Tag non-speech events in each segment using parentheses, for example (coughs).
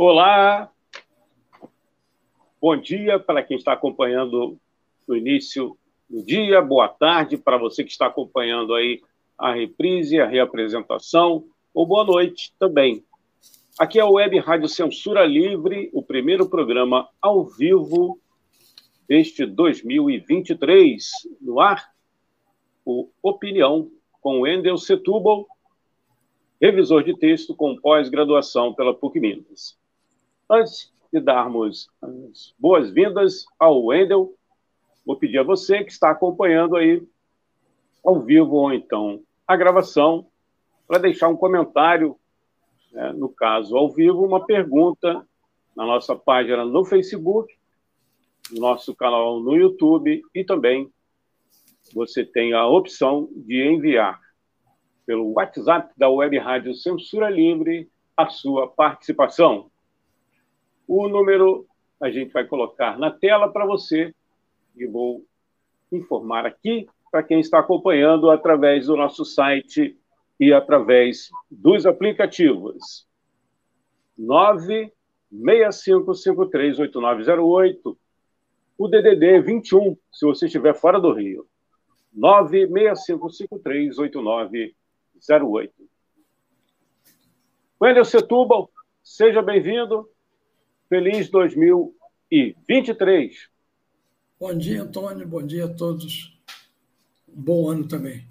Olá, bom dia para quem está acompanhando no início do dia, boa tarde para você que está acompanhando aí a reprise, a reapresentação, ou boa noite também. Aqui é a Web Rádio Censura Livre, o primeiro programa ao vivo deste 2023, no ar, o Opinião, com Wendel Setúbal, revisor de texto com pós-graduação pela PUC Minas. Antes de darmos as boas-vindas ao Wendel, vou pedir a você que está acompanhando aí ao vivo ou então a gravação, para deixar um comentário, né, no caso ao vivo, uma pergunta na nossa página no Facebook, no nosso canal no YouTube e também você tem a opção de enviar pelo WhatsApp da Web Rádio Censura Livre a sua participação. O número a gente vai colocar na tela para você e vou informar aqui para quem está acompanhando através do nosso site e através dos aplicativos. 965538908. O DDD 21, se você estiver fora do Rio. 965538908. Wendel Setúbal, seja bem-vindo. Feliz 2023. Bom dia, Antônio. Bom dia a todos. Um bom ano também.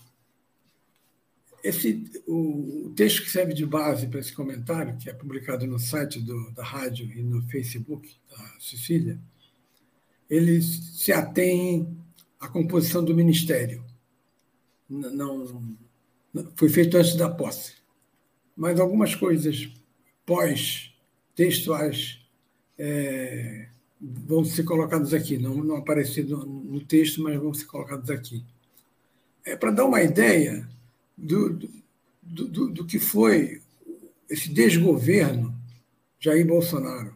Esse, o, texto que serve de base para esse comentário, que é publicado no site do, da rádio e no Facebook da Cecília, ele se atém à composição do ministério. Não, não foi feito antes da posse. Mas algumas coisas pós-textuais é, vão ser colocados aqui, não, não apareceram no, no, texto, mas vão ser colocados aqui. É para dar uma ideia do, do, do, do que foi esse desgoverno Jair Bolsonaro.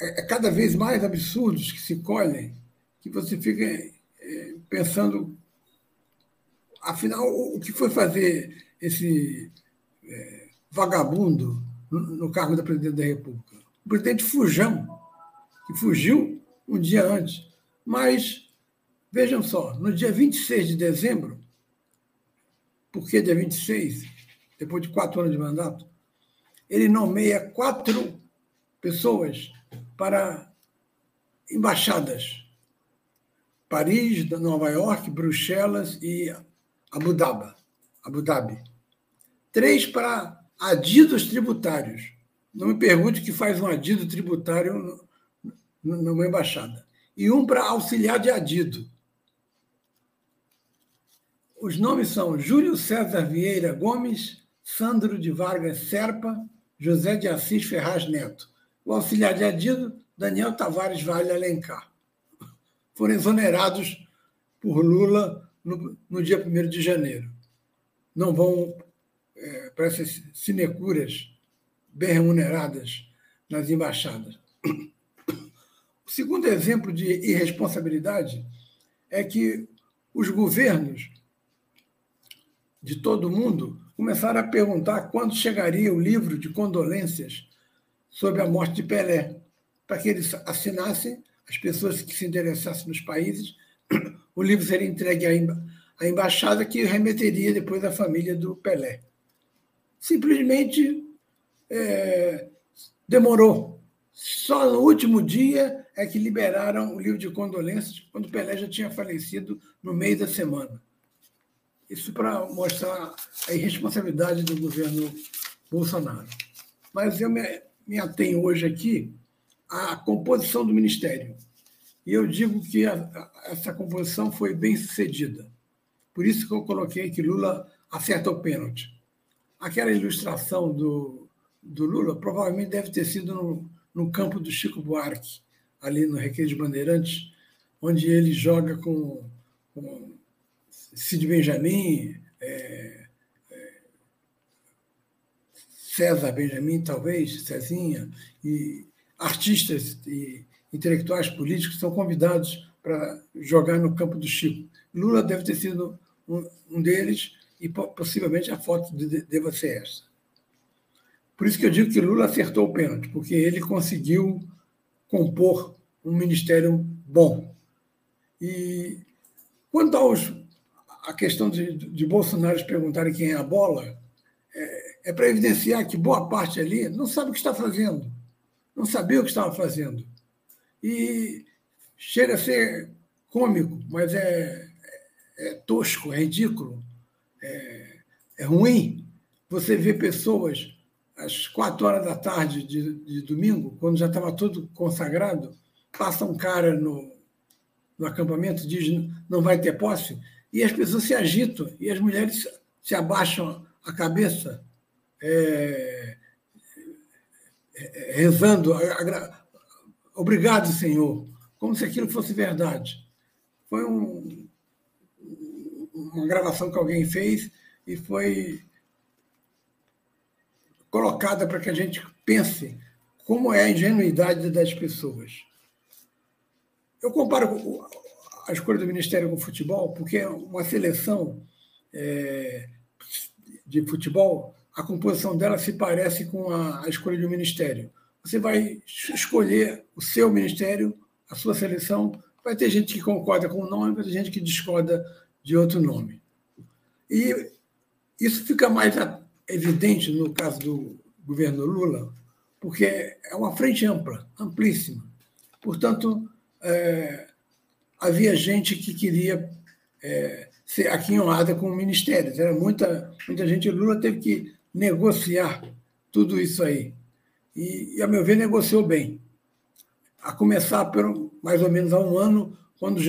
É, é cada vez mais absurdos que se colhem que você fica é, pensando, afinal, o que foi fazer esse é, vagabundo no cargo da presidente da República. O presidente Fujão, que fugiu um dia antes. Mas, vejam só, no dia 26 de dezembro, por que dia 26? Depois de quatro anos de mandato, ele nomeia quatro pessoas para embaixadas. Paris, Nova York, Bruxelas e Abu Dhabi. Abu Dhabi. Três para adidos tributários. Não me pergunte que faz um adido tributário numa embaixada. E um para auxiliar de adido. Os nomes são Júlio César Vieira Gomes, Sandro de Vargas Serpa, José de Assis Ferraz Neto. O auxiliar de adido, Daniel Tavares Vale Alencar. (laughs) Foram exonerados por Lula no, no dia 1 de janeiro. Não vão é, para essas sinecuras bem remuneradas nas embaixadas. O segundo exemplo de irresponsabilidade é que os governos de todo o mundo começaram a perguntar quando chegaria o livro de condolências sobre a morte de Pelé, para que eles assinassem, as pessoas que se interessassem nos países, o livro seria entregue à embaixada que remeteria depois à família do Pelé simplesmente é, demorou. Só no último dia é que liberaram o livro de condolências, quando Pelé já tinha falecido no meio da semana. Isso para mostrar a irresponsabilidade do governo Bolsonaro. Mas eu me, me atenho hoje aqui à composição do ministério. E eu digo que a, a, essa composição foi bem sucedida. Por isso que eu coloquei que Lula acerta o pênalti. Aquela ilustração do, do Lula provavelmente deve ter sido no, no campo do Chico Buarque, ali no Recreio de Bandeirantes, onde ele joga com, com Cid Benjamin, é, é, César Benjamin, talvez, Cezinha, e artistas e intelectuais políticos são convidados para jogar no campo do Chico. Lula deve ter sido um, um deles e possivelmente a foto de, deva ser essa. Por isso que eu digo que Lula acertou o pênalti, porque ele conseguiu compor um ministério bom. E quanto aos, a questão de, de Bolsonaro perguntarem quem é a bola, é, é para evidenciar que boa parte ali não sabe o que está fazendo, não sabia o que estava fazendo. E chega a ser cômico, mas é, é, é tosco, é ridículo, é, é, ruim você ver pessoas às quatro horas da tarde de, de domingo, quando já estava tudo consagrado, passa um cara no, no acampamento, diz não vai ter posse, e as pessoas se agitam, e as mulheres se abaixam a cabeça, é, é, rezando, obrigado, Senhor, como se aquilo fosse verdade. Foi um, uma gravação que alguém fez e foi colocada para que a gente pense como é a ingenuidade das pessoas. Eu comparo a escolha do Ministério com o futebol, porque uma seleção é, de futebol, a composição dela se parece com a, a escolha do Ministério. Você vai escolher o seu ministério a sua seleção, vai ter gente que concorda com o nome, vai ter gente que discorda de outro nome. E isso fica mais evidente no caso do governo Lula, porque é uma frente ampla, amplíssima. Portanto, é, havia gente que queria é, ser aquinhoada com o ministério. Era muita, muita gente. Lula teve que negociar tudo isso aí. E, e, a meu ver, negociou bem a começar por mais ou menos há um ano, quando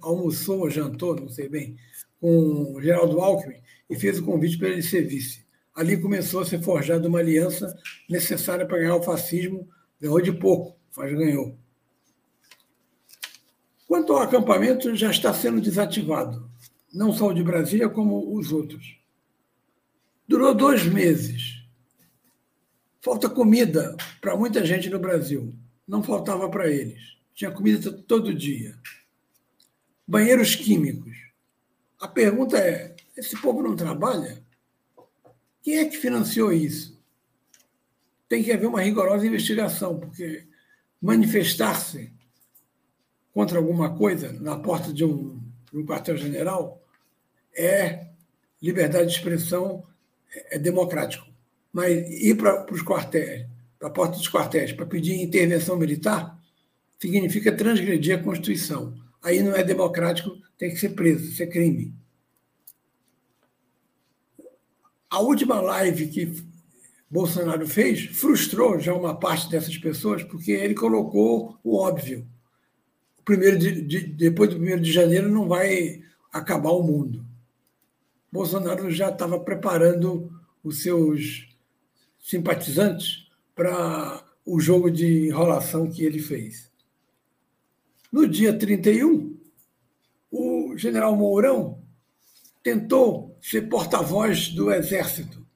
almoçou ou jantou, não sei bem, com o Geraldo Alckmin e fez o convite para ele ser vice. Ali começou a ser forjada uma aliança necessária para ganhar o fascismo. Ganhou de pouco, mas ganhou. Quanto ao acampamento, já está sendo desativado, não só o de Brasília, como os outros. Durou dois meses. Falta comida para muita gente no Brasil não faltava para eles. Tinha comida todo dia. Banheiros químicos. A pergunta é: esse povo não trabalha? Quem é que financiou isso? Tem que haver uma rigorosa investigação, porque manifestar-se contra alguma coisa na porta de um, um quartel-general é liberdade de expressão, é, é democrático. Mas ir para os quartéis para a porta dos quartéis para pedir intervenção militar, significa transgredir a Constituição. Aí não é democrático, tem que ser preso, isso é crime. A última live que Bolsonaro fez frustrou já uma parte dessas pessoas, porque ele colocou o óbvio. O primeiro de, de, depois do 1 de janeiro não vai acabar o mundo. Bolsonaro já estava preparando os seus simpatizantes para o jogo de enrolação que ele fez. No dia 31, o general Mourão tentou ser porta-voz do Exército.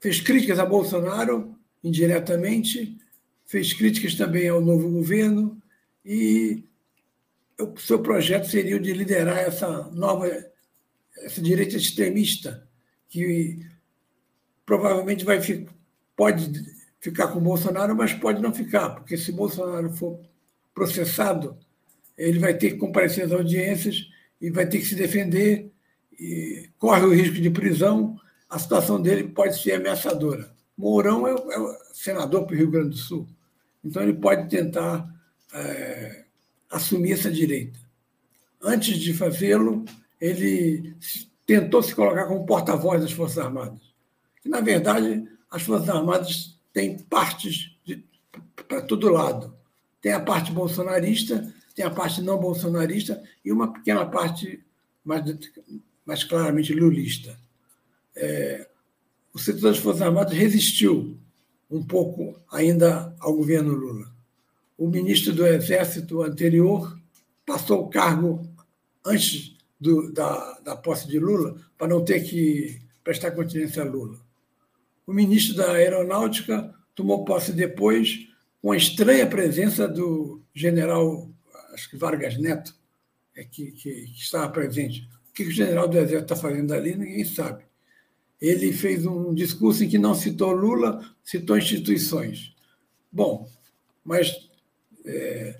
Fez críticas a Bolsonaro indiretamente, fez críticas também ao novo governo e o seu projeto seria o de liderar essa nova, essa direita extremista, que provavelmente vai pode ficar com Bolsonaro, mas pode não ficar, porque se Bolsonaro for processado, ele vai ter que comparecer às audiências e vai ter que se defender, corre o risco de prisão, a situação dele pode ser ameaçadora. Mourão é, é senador para o Rio Grande do Sul, então ele pode tentar é, assumir essa direita. Antes de fazê-lo, ele tentou se colocar como porta-voz das Forças Armadas. E, na verdade, as Forças Armadas tem partes para todo lado. Tem a parte bolsonarista, tem a parte não bolsonarista e uma pequena parte mais, mais claramente lulista. é, o setor das Forças Armadas resistiu um pouco ainda ao governo Lula. O ministro do Exército anterior passou o cargo antes do, da, da posse de Lula, para não ter que prestar continência a Lula. O ministro da Aeronáutica tomou posse depois, com a estranha presença do general, acho que Vargas Neto, é que, que, que estava presente. O que o general do Exército está fazendo ali, ninguém sabe. Ele fez um discurso em que não citou Lula, citou instituições. Bom, mas é,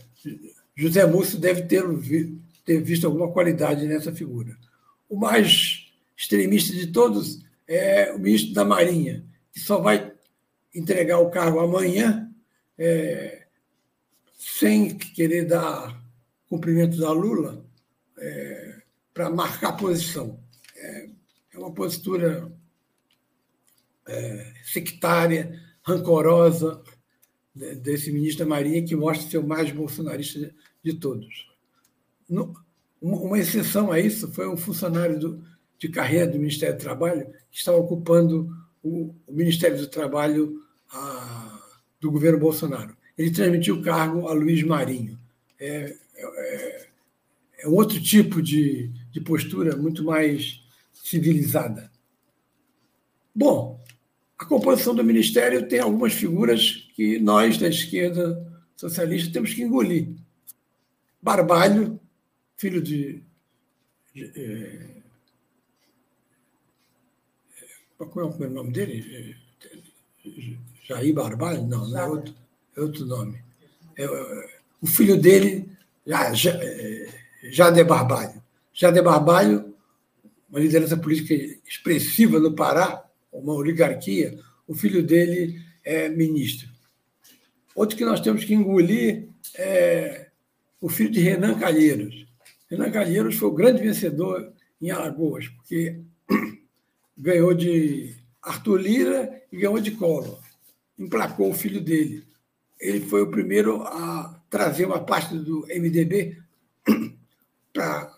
José Múcio deve ter, ter visto alguma qualidade nessa figura. O mais extremista de todos é o ministro da Marinha, que só vai entregar o cargo amanhã, é, sem querer dar cumprimento da Lula, é, para marcar posição. É, é uma postura é, sectária, rancorosa desse ministro da Marinha, que mostra ser o mais bolsonarista de, todos. Uma exceção a isso foi um funcionário do, de carreira do Ministério do Trabalho que estava ocupando o, o Ministério do Trabalho a, do governo Bolsonaro. Ele transmitiu o cargo a Luiz Marinho. É, é, é um outro tipo de, de postura muito mais civilizada. Bom, a composição do Ministério tem algumas figuras que nós, da esquerda socialista, temos que engolir. Barbalho, filho de. de é, qual é o nome dele? Jair Barbalho? Não, não é outro, é outro nome. É, o filho dele, Jade Barbalho. Jade Barbalho, uma liderança política expressiva no Pará, uma oligarquia, o filho dele é ministro. Outro que nós temos que engolir é o filho de Renan Calheiros. Renan Calheiros foi o grande vencedor em Alagoas, porque (clears throat) ganhou de Arthur Lira e ganhou de Collor. Emplacou o filho dele. Ele foi o primeiro a trazer uma parte do MDB (clears throat) para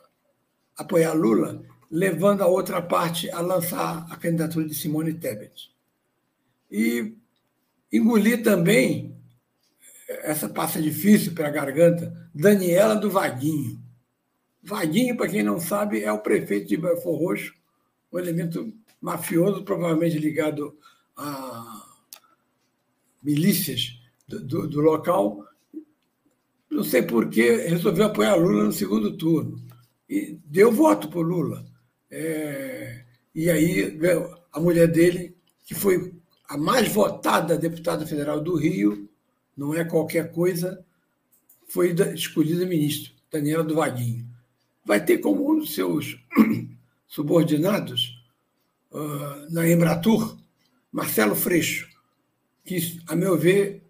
apoiar Lula, levando a outra parte a lançar a candidatura de Simone Tebet. E engolir também, essa passa difícil para a garganta, Daniela do Vaguinho. Vaguinho, para quem não sabe, é o prefeito de Belfor Roxo, um elemento mafioso, provavelmente ligado a milícias do, do, do local. Não sei por que resolveu apoiar Lula no segundo turno. E deu voto para Lula. É, e aí a mulher dele, que foi a mais votada deputada federal do Rio, não é qualquer coisa, foi escolhida ministro, Daniela do Vaguinho. Vai ter como um dos seus (clears throat) subordinados uh, na Embratur, Marcelo Freixo, que, a meu ver,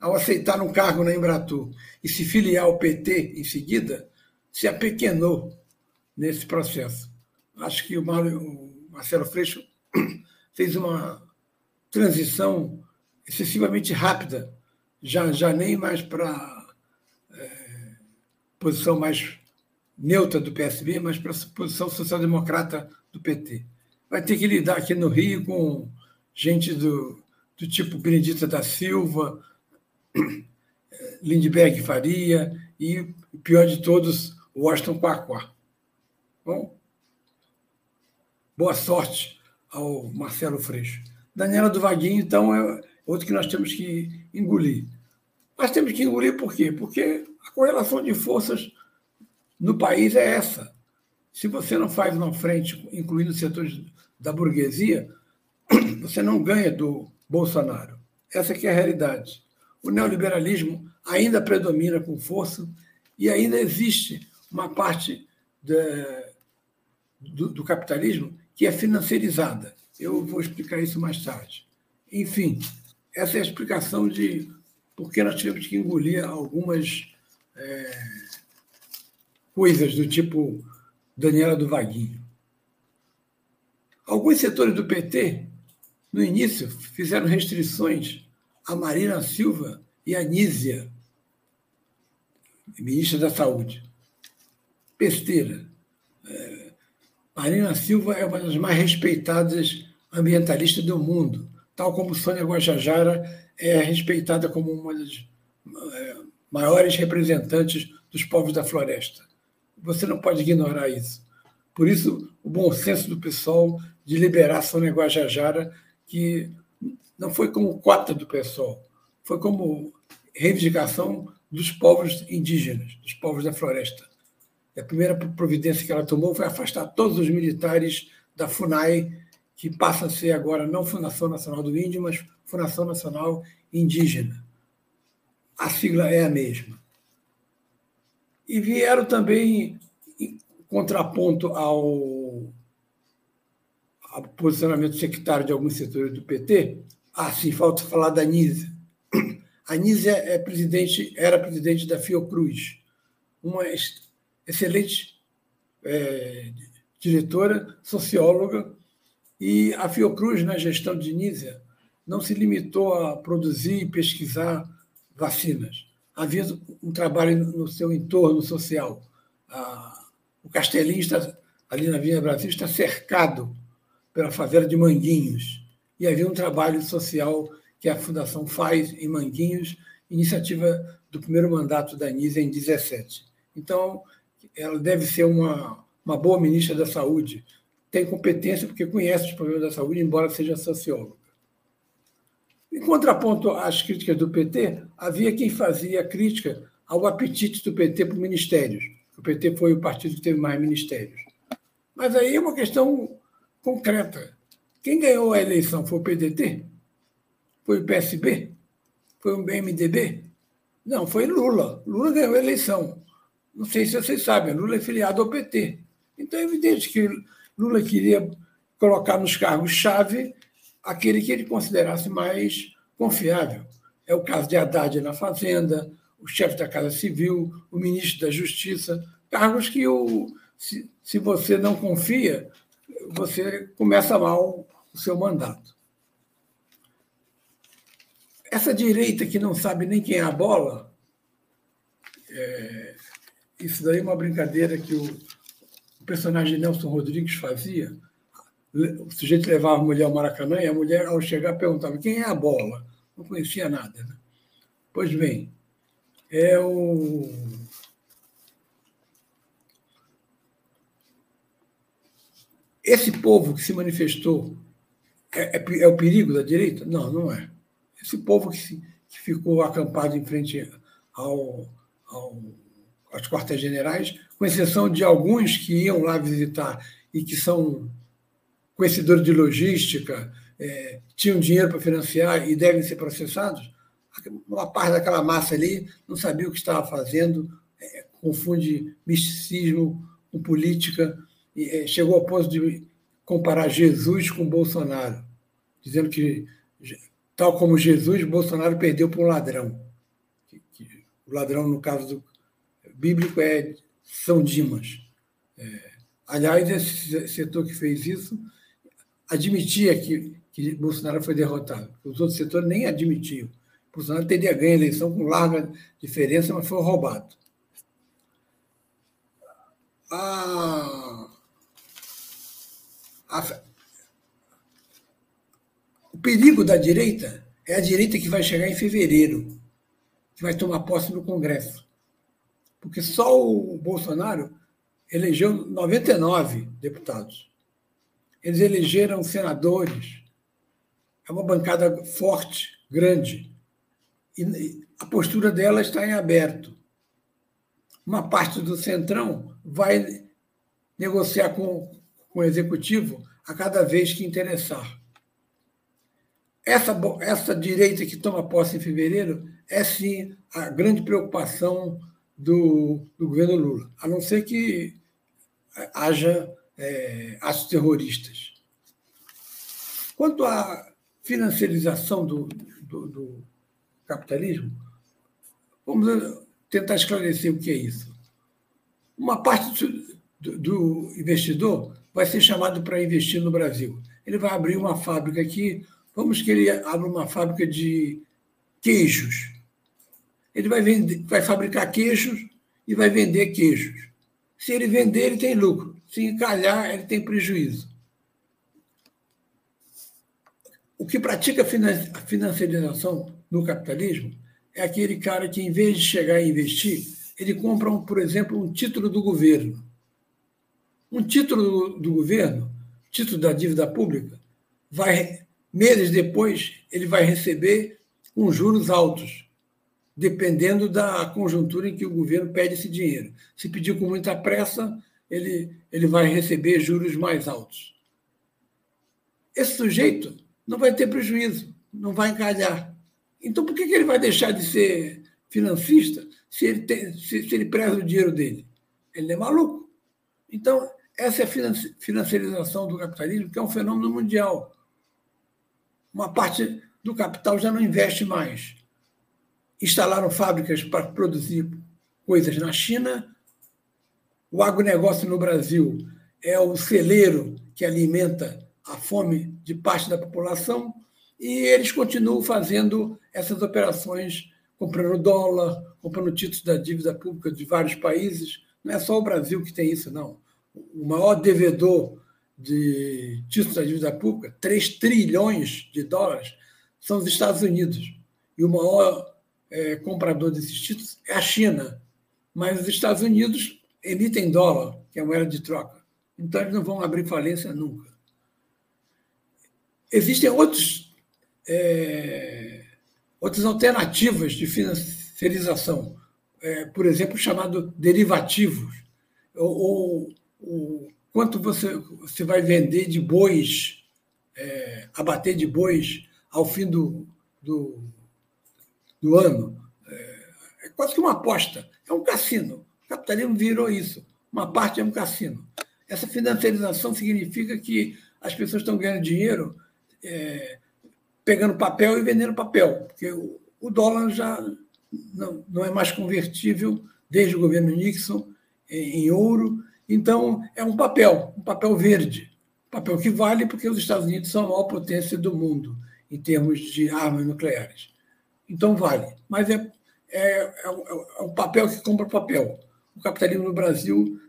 ao aceitar um cargo na Embratur e se filiar ao PT em seguida, se apequenou nesse processo. Acho que o Marcelo Freixo (clears throat) fez uma transição excessivamente rápida, já, já nem mais para é, posição mais neutra do PSB, mas para a posição social-democrata do PT. Vai ter que lidar aqui no Rio com gente do, do tipo Benedita da Silva, Lindbergh Faria e, pior de todos, Washington Quaquá. Bom, boa sorte ao Marcelo Freixo. Daniela do Vaguinho, então, é outro que nós temos que engolir. Mas temos que engolir por quê? Porque a correlação de forças no país é essa. Se você não faz uma frente, incluindo os setores da burguesia, você não ganha do Bolsonaro. Essa é a realidade. O neoliberalismo ainda predomina com força e ainda existe uma parte do, do capitalismo que é financiarizada. Eu vou explicar isso mais tarde. Enfim, essa é a explicação de por que nós tivemos que engolir algumas é, coisas do tipo Daniela do Vaguinho. Alguns setores do PT, no início, fizeram restrições a Marina Silva e a Nízia, ministra da Saúde. Besteira. É, Marina Silva é uma das mais respeitadas ambientalistas do mundo, tal como Sônia Guajajara é respeitada como uma das é, maiores representantes dos povos da floresta. Você não pode ignorar isso. Por isso, o bom senso do pessoal de liberar Sônia Guajajara, que não foi como cota do pessoal, foi como reivindicação dos povos indígenas, dos povos da floresta. A primeira providência que ela tomou foi afastar todos os militares da FUNAI, que passa a ser agora não Fundação Nacional do Índio, mas Fundação Nacional Indígena. A sigla é a mesma. E vieram também em contraponto ao, posicionamento sectário de alguns setores do PT. Ah, sim, falta falar da Nízia. A Nízia é presidente, era presidente da Fiocruz, uma excelente é, diretora, socióloga, e a Fiocruz, na gestão de Nízia, não se limitou a produzir e pesquisar vacinas. Havia um trabalho no seu entorno social. O Castelinho, está, ali na Vinha Brasil, está cercado pela favela de Manguinhos. E havia um trabalho social que a Fundação faz em Manguinhos, iniciativa do primeiro mandato da Nízia em 17. Então, ela deve ser uma, uma boa ministra da Saúde. Tem competência porque conhece os problemas da saúde, embora seja socióloga. Em contraponto às críticas do PT, havia quem fazia crítica ao apetite do PT por ministérios. O PT foi o partido que teve mais ministérios. Mas aí é uma questão concreta. Quem ganhou a eleição foi o PDT? Foi o PSB? Foi o MDB? Não, foi Lula. Lula ganhou a eleição. Não sei se vocês sabem, Lula é filiado ao PT. Então é evidente que Lula queria colocar nos cargos-chave aquele que ele considerasse mais confiável. É o caso de Haddad na Fazenda, o chefe da Casa Civil, o ministro da Justiça, cargos que, o, se, se você não confia, você começa mal o seu mandato. Essa direita que não sabe nem quem é a bola, é, isso daí é uma brincadeira que o, o personagem Nelson Rodrigues fazia. O sujeito levava a mulher ao Maracanã e a mulher, ao chegar, perguntava quem é a bola. Não conhecia nada. Né? Pois bem, é o. Esse povo que se manifestou é, é, é, o perigo da direita? Não, não é. Esse povo que, se, que ficou acampado em frente ao, ao as quartas generais, com exceção de alguns que iam lá visitar e que são conhecedores de logística, é, tinham dinheiro para financiar e devem ser processados, uma parte daquela massa ali não sabia o que estava fazendo, é, confunde misticismo com política, chegou ao ponto de comparar Jesus com Bolsonaro, dizendo que, tal como Jesus, Bolsonaro perdeu para um ladrão. O ladrão, no caso do, bíblico é São Dimas. É, aliás, esse setor que fez isso admitia que, que Bolsonaro foi derrotado. Os outros setores nem admitiam. Bolsonaro teria ganho a eleição com larga diferença, mas foi roubado. A, a, o perigo da direita é a direita que vai chegar em fevereiro, que vai tomar posse no Congresso porque só o Bolsonaro elegeu 99 deputados. Eles elegeram senadores. É uma bancada forte, grande. E a postura dela está em aberto. Uma parte do Centrão vai negociar com, com o Executivo a cada vez que interessar. Essa, essa direita que toma posse em fevereiro é, sim, a grande preocupação do, do governo Lula, a não ser que haja é, atos terroristas. Quanto à financiarização do, do, do capitalismo, vamos tentar esclarecer o que é isso. Uma parte do, do investidor vai ser chamado para investir no Brasil. Ele vai abrir uma fábrica aqui, vamos que ele abra uma fábrica de queijos ele vai, vender, vai fabricar queijos e vai vender queijos. Se ele vender, ele tem lucro. se encalhar, ele tem prejuízo. O que pratica a financiarização no capitalismo é aquele cara que, em vez de chegar e investir, ele compra, um, por exemplo, um título do governo. Um título do governo, título da dívida pública, vai meses depois ele vai receber com juros altos, dependendo da conjuntura em que o governo pede esse dinheiro. Se pedir com muita pressa, ele, ele vai receber juros mais altos. Esse sujeito não vai ter prejuízo, não vai encalhar. Então, por que, que ele vai deixar de ser financista se ele, tem, se, se ele preza o dinheiro dele? Ele é maluco. Então, essa é a financiarização do capitalismo, que é um fenômeno mundial. Uma parte do capital já não investe mais. Instalaram fábricas para produzir coisas na China. O agronegócio no Brasil é o celeiro que alimenta a fome de parte da população e eles continuam fazendo essas operações, comprando dólar, comprando títulos da dívida pública de vários países. Não é só o Brasil que tem isso, não. O maior devedor de títulos da dívida pública, 3 trilhões de dólares, são os Estados Unidos. E o maior é, comprador desses títulos é a China. Mas os Estados Unidos emitem dólar, que é a moeda de troca. Então, eles não vão abrir falência nunca. Existem outros é, outras alternativas de financiarização, é, por exemplo, chamado derivativos, ou, ou, quanto você, você vai vender de bois, é, abater de bois ao fim do, do, do ano. É, é quase que uma aposta, é um cassino. O capitalismo virou isso. Uma parte é um cassino. Essa financiarização significa que as pessoas estão ganhando dinheiro é, pegando papel e vendendo papel, porque o, dólar já não, não é mais convertível desde o governo Nixon em, em ouro. Então, é um papel, um papel verde. Papel que vale porque os Estados Unidos são a maior potência do mundo em termos de armas nucleares. Então, vale. Mas é, é, é, um, é um papel que compra papel. O capitalismo no Brasil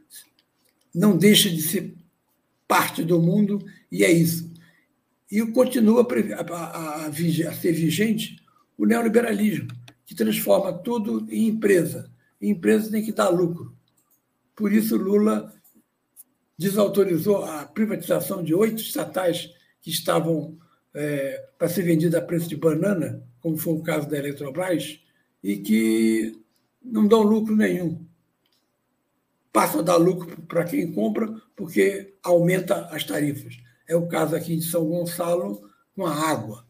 não deixa de ser parte do mundo e é isso. E continua a, a, a, ser vigente o neoliberalismo, que transforma tudo em empresa. E empresa tem que dar lucro. Por isso, Lula desautorizou a privatização de oito estatais que estavam é, para ser vendidas a preço de banana, como foi o caso da Eletrobras, e que não dão lucro nenhum. Passam a dar lucro para quem compra, porque aumenta as tarifas. É o caso aqui de São Gonçalo com a água,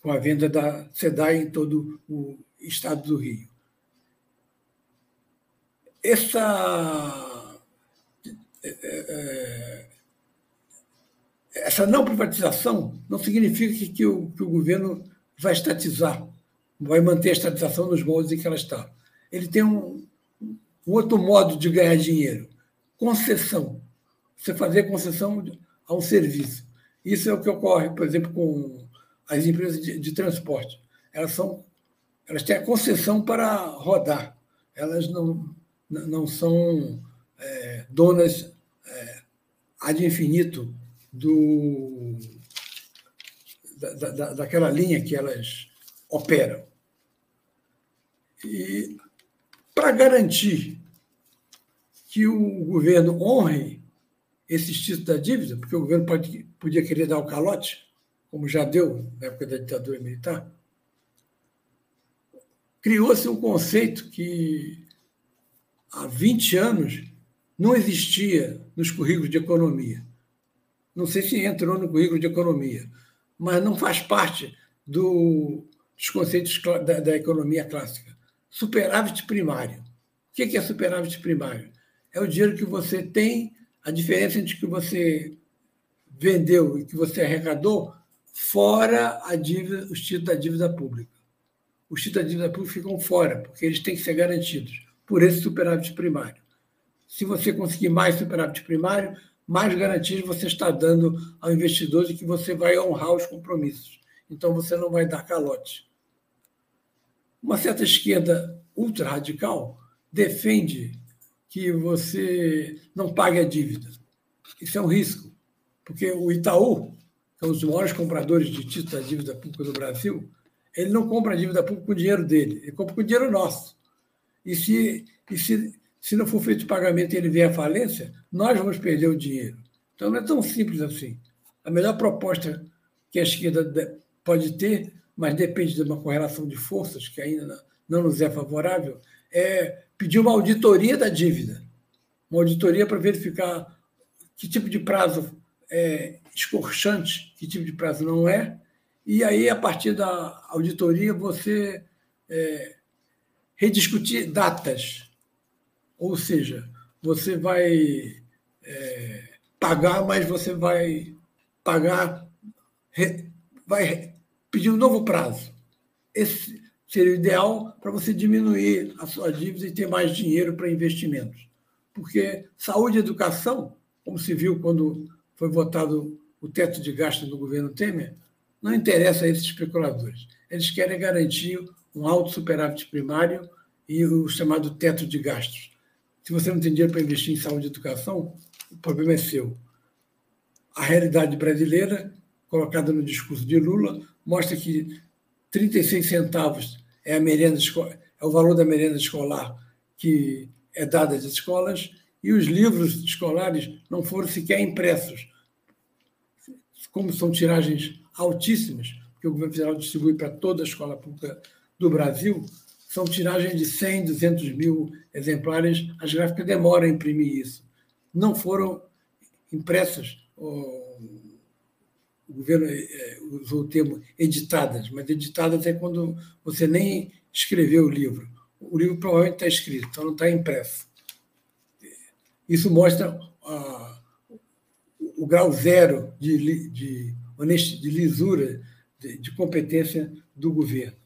com a venda da SEDAI em todo o estado do Rio. Essa, é, é, essa não privatização não significa que, que, o, que o governo vai estatizar, vai manter a estatização nos moldes em que ela está. Ele tem um, um outro modo de ganhar dinheiro: concessão. Você fazer concessão a um serviço. Isso é o que ocorre, por exemplo, com as empresas de, de transporte. Elas são, elas têm a concessão para rodar. Elas não, não são é, donas é, ad infinito do, da, da, daquela linha que elas operam. E para garantir que o governo honre esses títulos da dívida, porque o governo pode, podia querer dar o calote, como já deu na época da ditadura militar, criou-se um conceito que há 20 anos não existia nos currículos de economia. Não sei se entrou no currículo de economia, mas não faz parte do, dos conceitos da, da economia clássica. Superávit primário. O que é superávit primário? É o dinheiro que você tem a diferença entre que você vendeu e que você arrecadou, fora a dívida, os títulos da dívida pública. Os títulos da dívida pública ficam fora, porque eles têm que ser garantidos por esse superávit primário. Se você conseguir mais superávit primário, mais garantias você está dando ao investidor de que você vai honrar os compromissos. Então você não vai dar calote. Uma certa esquerda ultra radical defende que você não pague a dívida. Isso é um risco, porque o Itaú, que é um dos maiores compradores de títulos da dívida pública do Brasil, ele não compra a dívida pública com o dinheiro dele, ele compra com o dinheiro nosso. E se, e se, se não for feito o pagamento e ele vier à falência, nós vamos perder o dinheiro. Então não é tão simples assim. A melhor proposta que a esquerda pode ter, mas depende de uma correlação de forças que ainda não nos é favorável, é pedir uma auditoria da dívida. Uma auditoria para verificar que tipo de prazo é escorchante, que tipo de prazo não é, e aí, a partir da auditoria, você é, rediscutir datas. Ou seja, você vai é, pagar, mas você vai pagar, vai pedir um novo prazo. Esse seria o ideal para você diminuir a sua dívida e ter mais dinheiro para investimentos. Porque saúde e educação, como se viu quando foi votado o teto de gastos do governo Temer, não interessa a esses especuladores. Eles querem garantir um alto superávit primário e o chamado teto de gastos. Se você não tem dinheiro para investir em saúde e educação, o problema é seu. A realidade brasileira, colocada no discurso de Lula, mostra que 36 centavos é, merenda, é o valor da merenda escolar que é dada às escolas e os livros escolares não foram sequer impressos. Como são tiragens altíssimas, que o governo federal distribui para toda a escola pública do Brasil, são tiragens de 100, 200 mil exemplares. As gráficas demoram a imprimir isso. Não foram impressas, o governo é, é, usou o termo editadas, mas editadas é quando você nem escreveu o livro. O livro provavelmente está escrito, então não está impresso. Isso mostra o grau zero de, de de lisura, de, de competência do governo.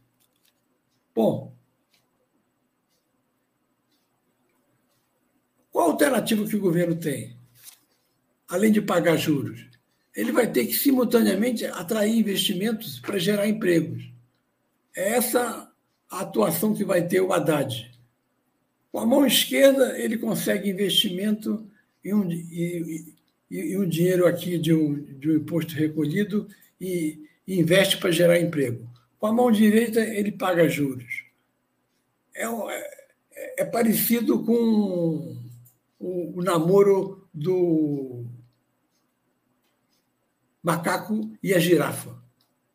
Bom, qual alternativa que o governo tem? Além de pagar juros, ele vai ter que simultaneamente atrair investimentos para gerar empregos. É essa a atuação que vai ter o Haddad. Com a mão esquerda, ele consegue investimento e, um, e, e, e um dinheiro aqui de um, de um imposto recolhido e, e investe para gerar emprego. Com a mão direita, ele paga juros. É, é, é parecido com o, o, namoro do macaco e a girafa.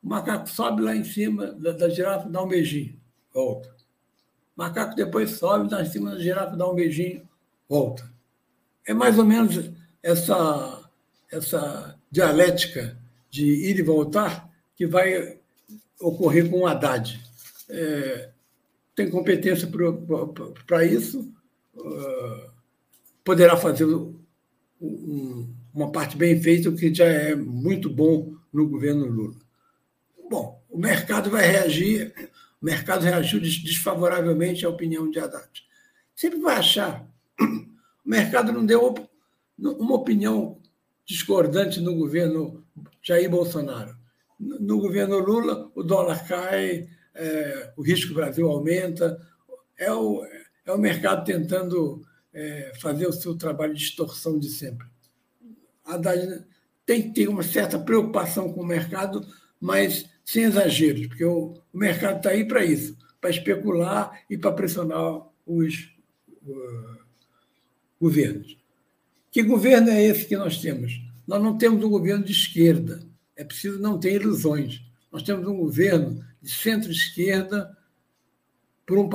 O macaco sobe lá em cima da, da girafa, dá um beijinho, volta. O macaco depois sobe lá em cima da girafa, dá um beijinho, volta. É mais ou menos essa, essa dialética de ir e voltar que vai ocorrer com o Haddad. É, tem competência para isso, uh, poderá fazer um, uma parte bem feita, o que já é muito bom no governo Lula. Bom, o mercado vai reagir, o mercado reagiu desfavoravelmente à opinião de Haddad. Sempre vai achar. O mercado não deu uma opinião discordante no governo Jair Bolsonaro. No governo Lula, o dólar cai, é, o risco Brasil aumenta. É o, é o mercado tentando é, fazer o seu trabalho de extorsão de sempre. Haddad tem que ter uma certa preocupação com o mercado, mas sem exageros, porque o, o mercado está aí para isso para especular e para pressionar os uh, governos. Que governo é esse que nós temos? Nós não temos um governo de esquerda. É preciso não ter ilusões. Nós temos um governo de centro-esquerda um,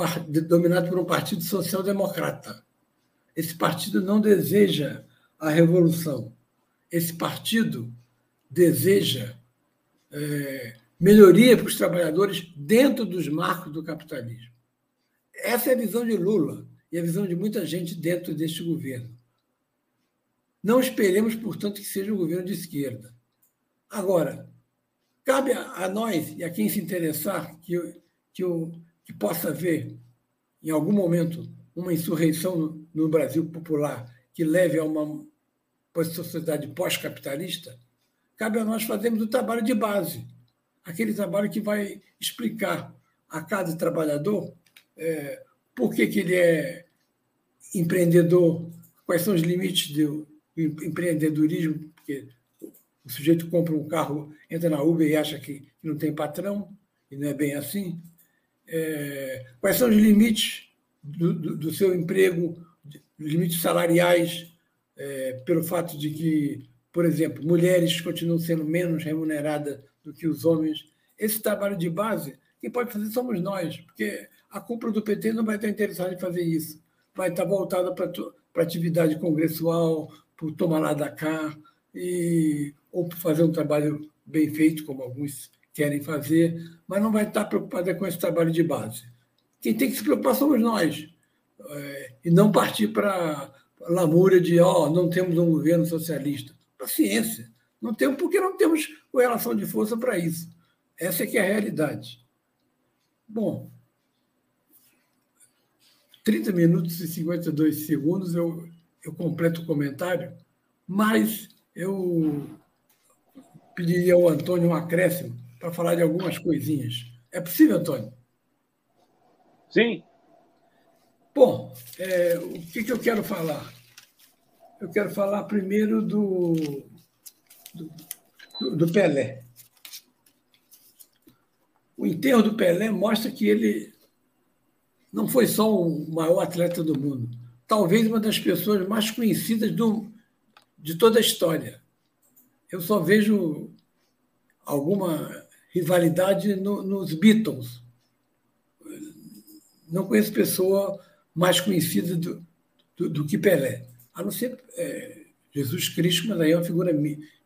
dominado por um partido social-democrata. Esse partido não deseja a revolução. Esse partido deseja é, melhoria para os trabalhadores dentro dos marcos do capitalismo. Essa é a visão de Lula e a visão de muita gente dentro deste governo. Não esperemos, portanto, que seja um governo de esquerda. Agora, cabe a nós e a quem se interessar que, que, que possa haver, em algum momento, uma insurreição no, no Brasil popular que leve a uma sociedade pós-capitalista, cabe a nós fazermos o trabalho de base, aquele trabalho que vai explicar a cada trabalhador é, por que, que ele é empreendedor, quais são os limites do empreendedorismo, porque o sujeito compra um carro, entra na Uber e acha que não tem patrão, e não é bem assim. É, quais são os limites do, do, do seu emprego, limites salariais, é, pelo fato de que, por exemplo, mulheres continuam sendo menos remuneradas do que os homens. Esse trabalho de base, quem pode fazer somos nós, porque a cúpula do PT não vai estar interessada em fazer isso. Vai estar voltada para atividade congressual, para tomar lá da cá, e, ou fazer um trabalho bem feito, como alguns querem fazer, mas não vai estar preocupada com esse trabalho de base. Quem tem que se preocupar somos nós, é, e não partir para a lamúria de oh, não temos um governo socialista. Paciência. Não temos, porque não temos correlação de força para isso. Essa é que é a realidade. Bom, 30 minutos e 52 segundos eu, eu completo o comentário, mas eu pediria ao Antônio um acréscimo para falar de algumas coisinhas. É possível, Antônio? Sim. Bom, é, o que, que eu quero falar? Eu quero falar primeiro do, do, do Pelé. O enterro do Pelé mostra que ele não foi só o maior atleta do mundo, talvez uma das pessoas mais conhecidas do, de toda a história. Eu só vejo alguma rivalidade no, nos Beatles. Não conheço pessoa mais conhecida do, do, do que Pelé, a não ser é, Jesus Cristo, mas aí é uma figura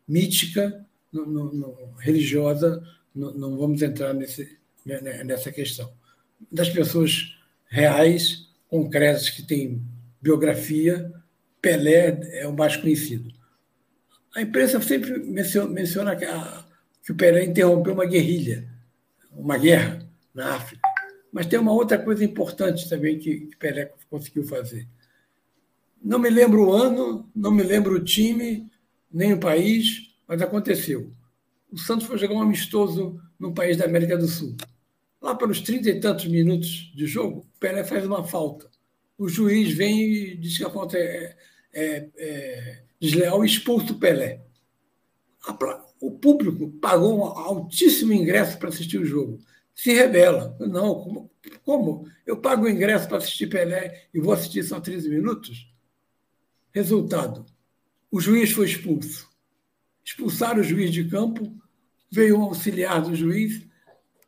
mítica, no, no, religiosa, não vamos entrar nesse, né, né, nessa questão. Das pessoas reais, concretas, que têm biografia, Pelé é o mais conhecido. A imprensa sempre menciona, que a, que o Pelé interrompeu uma guerrilha, uma guerra na África. Mas tem uma outra coisa importante também que, que Pelé conseguiu fazer. Não me lembro o ano, não me lembro o time, nem o país, mas aconteceu. O Santos foi jogar um amistoso no país da América do Sul. Lá pelos trinta e tantos minutos de jogo, o Pelé faz uma falta. O juiz vem e diz que a falta é, é, é desleal e expulsa o Pelé o público pagou um altíssimo ingresso para assistir o jogo. Se rebela. Não, como? como? Eu pago o ingresso para assistir Pelé e vou assistir só 13 minutos? Resultado: o juiz foi expulso. Expulsaram o juiz de campo, veio um auxiliar do juiz,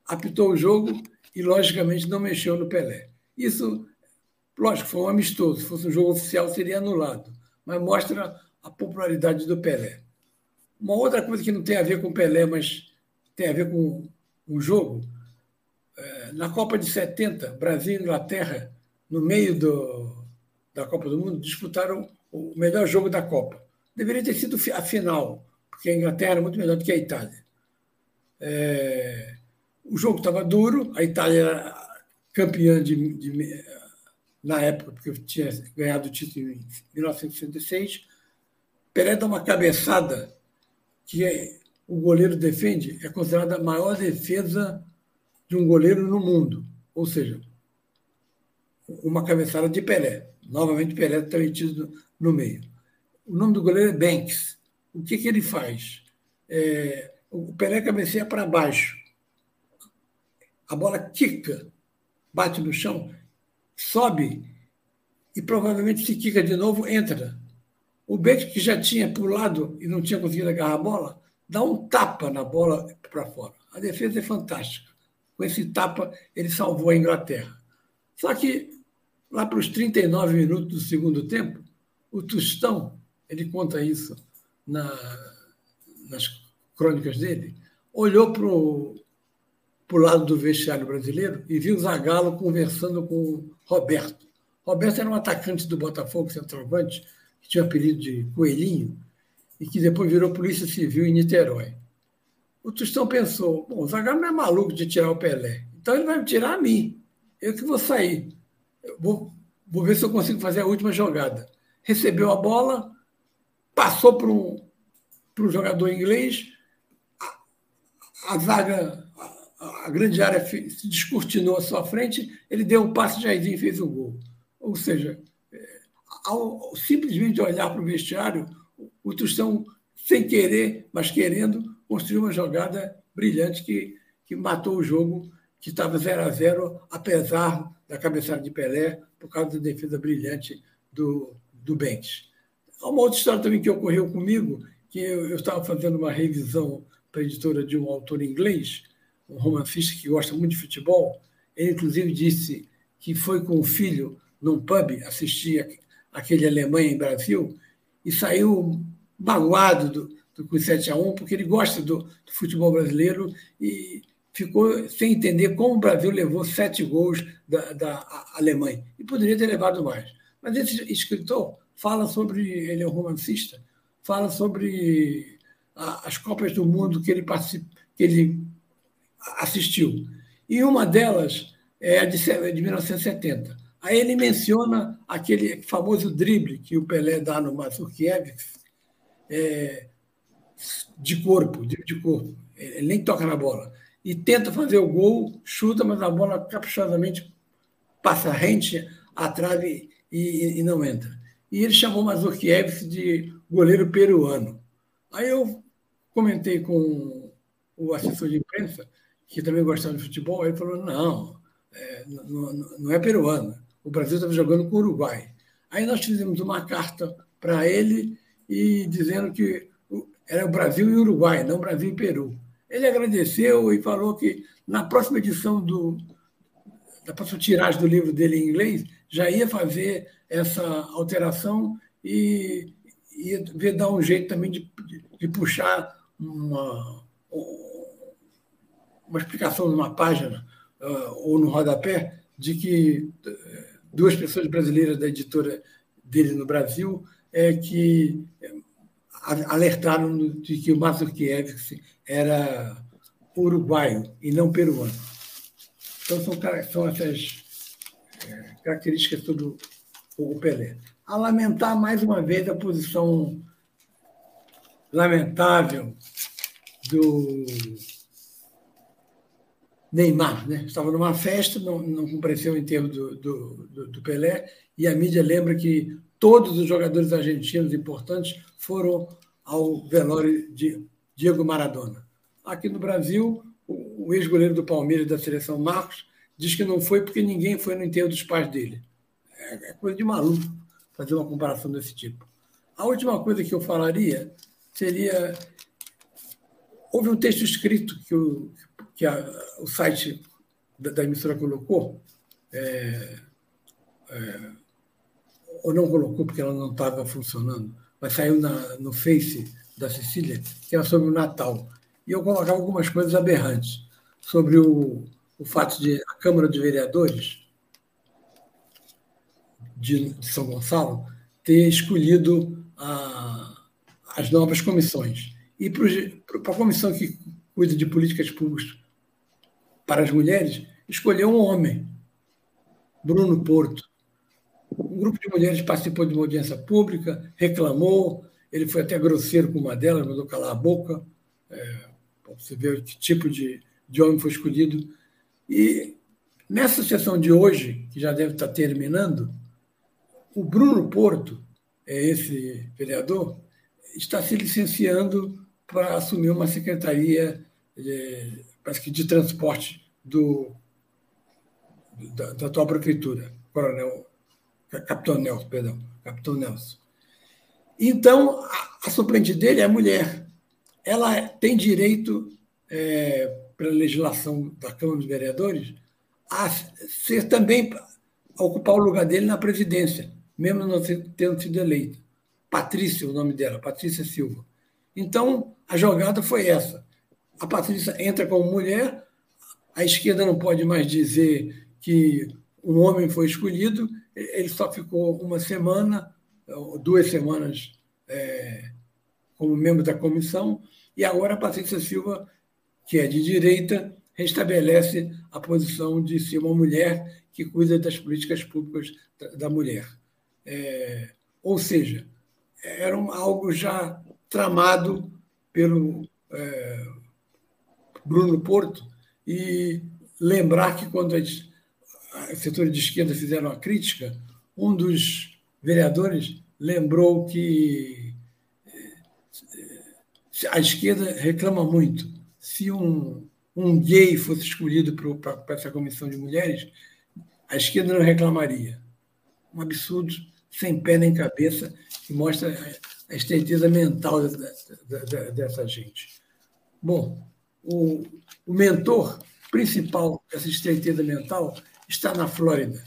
apitou o jogo e, logicamente, não mexeu no Pelé. Isso, lógico, foi um amistoso. Se fosse um jogo oficial, seria anulado. Mas mostra a popularidade do Pelé. Uma outra coisa que não tem a ver com Pelé, mas tem a ver com o jogo, é, na Copa de 70, Brasil e Inglaterra, no meio do, da Copa do Mundo, disputaram o melhor jogo da Copa. Deveria ter sido a final, porque a Inglaterra era muito melhor do que a Itália. É, o jogo estava duro, a Itália era campeã de, de, na época, porque tinha ganhado o título em 1966. Pelé dá uma cabeçada que é, o goleiro defende é considerada a maior defesa de um goleiro no mundo. Ou seja, uma cabeçada de Pelé. Novamente, Pelé está metido no meio. O nome do goleiro é Banks. O que, que ele faz? É, o Pelé cabeceia para baixo. A bola quica, bate no chão, sobe e provavelmente se quica de novo, entra. O Beck, que já tinha pulado e não tinha conseguido agarrar a bola, dá um tapa na bola para fora. A defesa é fantástica. Com esse tapa, ele salvou a Inglaterra. Só que, lá para os 39 minutos do segundo tempo, o Tostão, ele conta isso na, nas crônicas dele, olhou para o lado do vestiário brasileiro e viu Zagallo conversando com o Roberto. Roberto era um atacante do Botafogo, centroavante, que tinha o apelido de Coelhinho, e que depois virou Polícia Civil em Niterói. O Tostão pensou: bom, o Zagallo não é maluco de tirar o Pelé, então ele vai me tirar a mim. Eu que vou sair. Eu vou, vou ver se eu consigo fazer a última jogada. Recebeu a bola, passou para um, para um jogador inglês, a, a zaga, a, a, grande área se descortinou à sua frente, ele deu um passe de Jairzinho e fez o um gol. Ou seja, ao simplesmente olhar para o vestiário, o Tostão, sem querer, mas querendo, construiu uma jogada brilhante que, que matou o jogo, que estava 0 a 0 apesar da cabeçada de Pelé, por causa da defesa brilhante do, do Bentes. Uma outra história também que ocorreu comigo, que eu, eu estava fazendo uma revisão para a editora de um autor inglês, um romancista que gosta muito de futebol. Ele, inclusive, disse que foi com o filho num pub assistir aquele Alemanha em Brasil e saiu magoado do, do, com 7 a 1 porque ele gosta do, do, futebol brasileiro e ficou sem entender como o Brasil levou sete gols da, da Alemanha. E poderia ter levado mais. Mas esse escritor fala sobre, ele é um romancista, fala sobre as Copas do Mundo que ele, que ele assistiu. E uma delas é a de, de 1970. Aí ele menciona aquele famoso drible que o Pelé dá no Mazurkiewicz, é, de corpo, de, de corpo. Ele nem toca na bola. E tenta fazer o gol, chuta, mas a bola caprichosamente passa rente à trave e, e, não entra. E ele chamou Mazurkiewicz de goleiro peruano. Aí eu comentei com o assessor de imprensa, que também gostava de futebol, ele falou: não, é, não, não é peruano o Brasil estava jogando com o Uruguai. Aí nós fizemos uma carta para ele e dizendo que era o Brasil e o Uruguai, não Brasil e Peru. Ele agradeceu e falou que na próxima edição do da próxima tiragem do livro dele em inglês já ia fazer essa alteração e ia ver dar um jeito também de, de, de puxar uma, uma explicação numa página uh, ou no rodapé de que uh, duas pessoas brasileiras da editora dele no Brasil é que é, alertaram de que o Mazurkiewicz era uruguaio e não peruano. Então, são, são essas é, características do o Pelé. A lamentar mais uma vez a posição lamentável do Neymar, né? Estava numa festa, não, não compareceu o enterro do, do, do, do, Pelé, e a mídia lembra que todos os jogadores argentinos importantes foram ao velório de Diego Maradona. Aqui no Brasil, o, ex-goleiro do Palmeiras da seleção, Marcos, diz que não foi porque ninguém foi no enterro dos pais dele. É, é coisa de maluco fazer uma comparação desse tipo. A última coisa que eu falaria seria. Houve um texto escrito que o, que a, o site da, da, emissora colocou, é, é, ou não colocou porque ela não estava funcionando, mas saiu na, no Face da Cecília, que era sobre o Natal. E eu colocava algumas coisas aberrantes sobre o, o fato de a Câmara de Vereadores de, São Gonçalo ter escolhido a, as novas comissões. E para a comissão que cuida de políticas públicas para as mulheres, escolheu um homem, Bruno Porto. Um grupo de mulheres participou de uma audiência pública, reclamou, ele foi até grosseiro com uma delas, mandou calar a boca, é, você ver que tipo de, de homem foi escolhido. E nessa sessão de hoje, que já deve estar terminando, o Bruno Porto, é esse vereador, está se licenciando para assumir uma secretaria de, parece que de transporte do, da, da atual prefeitura, Coronel, Capitão Nelson, perdão, Capitão Nelson. Então, a, a suplente dele é mulher. Ela tem direito, é, pela legislação da Câmara dos Vereadores, a ser também, a ocupar o lugar dele na presidência, mesmo não tendo sido eleita. Patrícia, o nome dela, Patrícia Silva. Então, a jogada foi essa a Patrícia entra como mulher, a esquerda não pode mais dizer que um homem foi escolhido, ele só ficou uma semana, duas semanas é, como membro da comissão, e agora a Patrícia Silva, que é de direita, restabelece a posição de ser uma mulher que cuida das políticas públicas da, mulher. É, ou seja, era algo já tramado pelo é, Bruno Porto, e lembrar que quando os setores de esquerda fizeram a crítica, um dos vereadores lembrou que eh, a esquerda reclama muito. Se um, um gay fosse escolhido para essa comissão de mulheres, a esquerda não reclamaria. Um absurdo sem pé nem cabeça que mostra a estreiteza mental dessa gente. Bom, o, o mentor principal dessa estreiteza mental está na Flórida.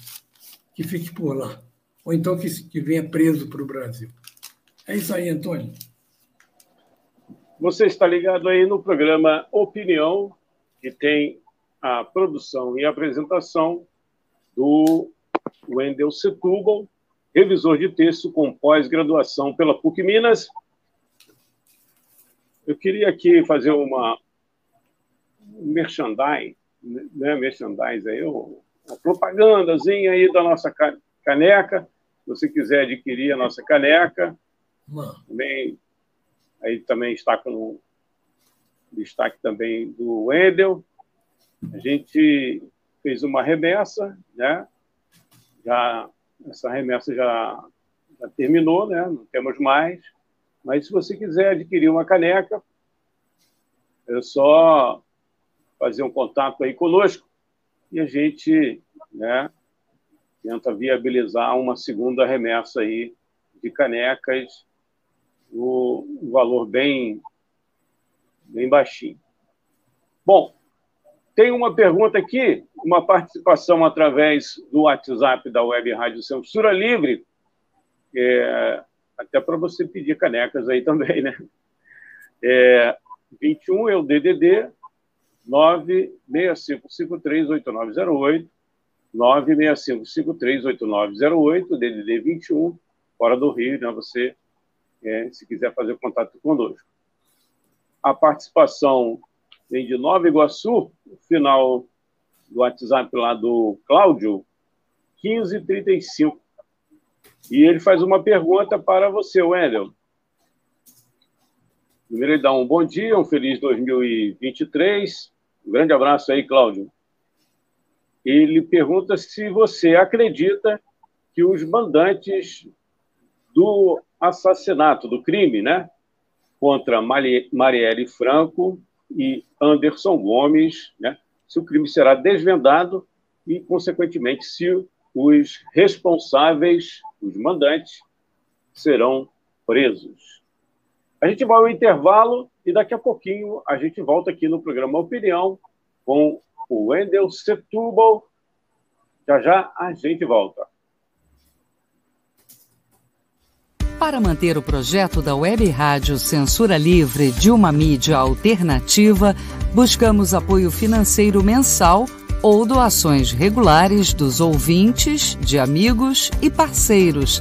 Que fique por lá. Ou então que, que venha preso para o Brasil. É isso aí, Antônio. Você está ligado aí no programa Opinião, que tem a produção e apresentação do Wendel Setúbal, revisor de texto com pós-graduação pela PUC Minas. Eu queria aqui fazer uma um merchandise, né, merchandise aí, uma propagandazinha aí da nossa caneca. Se você quiser adquirir a nossa caneca, também aí também está com o destaque também do Wendel. A gente fez uma remessa, né? Já essa remessa já, já terminou, né? não temos mais. Mas se você quiser adquirir uma caneca, é só fazer um contato aí conosco e a gente né, tenta viabilizar uma segunda remessa aí de canecas, o, valor bem, bem baixinho. Bom, tem uma pergunta aqui, uma participação através do WhatsApp da Web Rádio Censura Livre, é, até para você pedir canecas aí também, né? É, 21 é o DDD 965538908, 965538908, DDD 21, fora do Rio, né? Você, é, se quiser fazer contato conosco. A participação vem de Nova Iguaçu, final do WhatsApp lá do Cláudio, 1535. E ele faz uma pergunta para você, Wendel. Primeiro ele dá um bom dia, um feliz 2023. Um grande abraço aí, Cláudio. Ele pergunta se você acredita que os mandantes do assassinato, do crime, né, contra Marielle Franco e Anderson Gomes, né, se o crime será desvendado e, consequentemente, se os responsáveis, os mandantes, serão presos. A gente vai ao intervalo e daqui a pouquinho a gente volta aqui no programa Opinião com o Wendel Setúbal. Já já a gente volta. Para manter o projeto da Web Rádio Censura Livre de uma mídia alternativa, buscamos apoio financeiro mensal ou doações regulares dos ouvintes, de amigos e parceiros,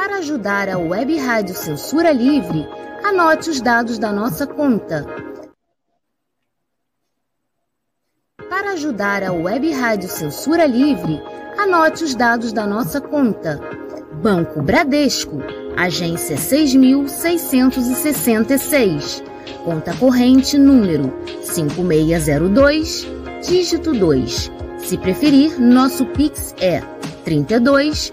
Para ajudar a Web Rádio Censura Livre, anote os dados da nossa conta. Para ajudar a Web Rádio Censura Livre, anote os dados da nossa conta. Banco Bradesco agência 6666, conta corrente número 5602, dígito 2. Se preferir, nosso Pix é 32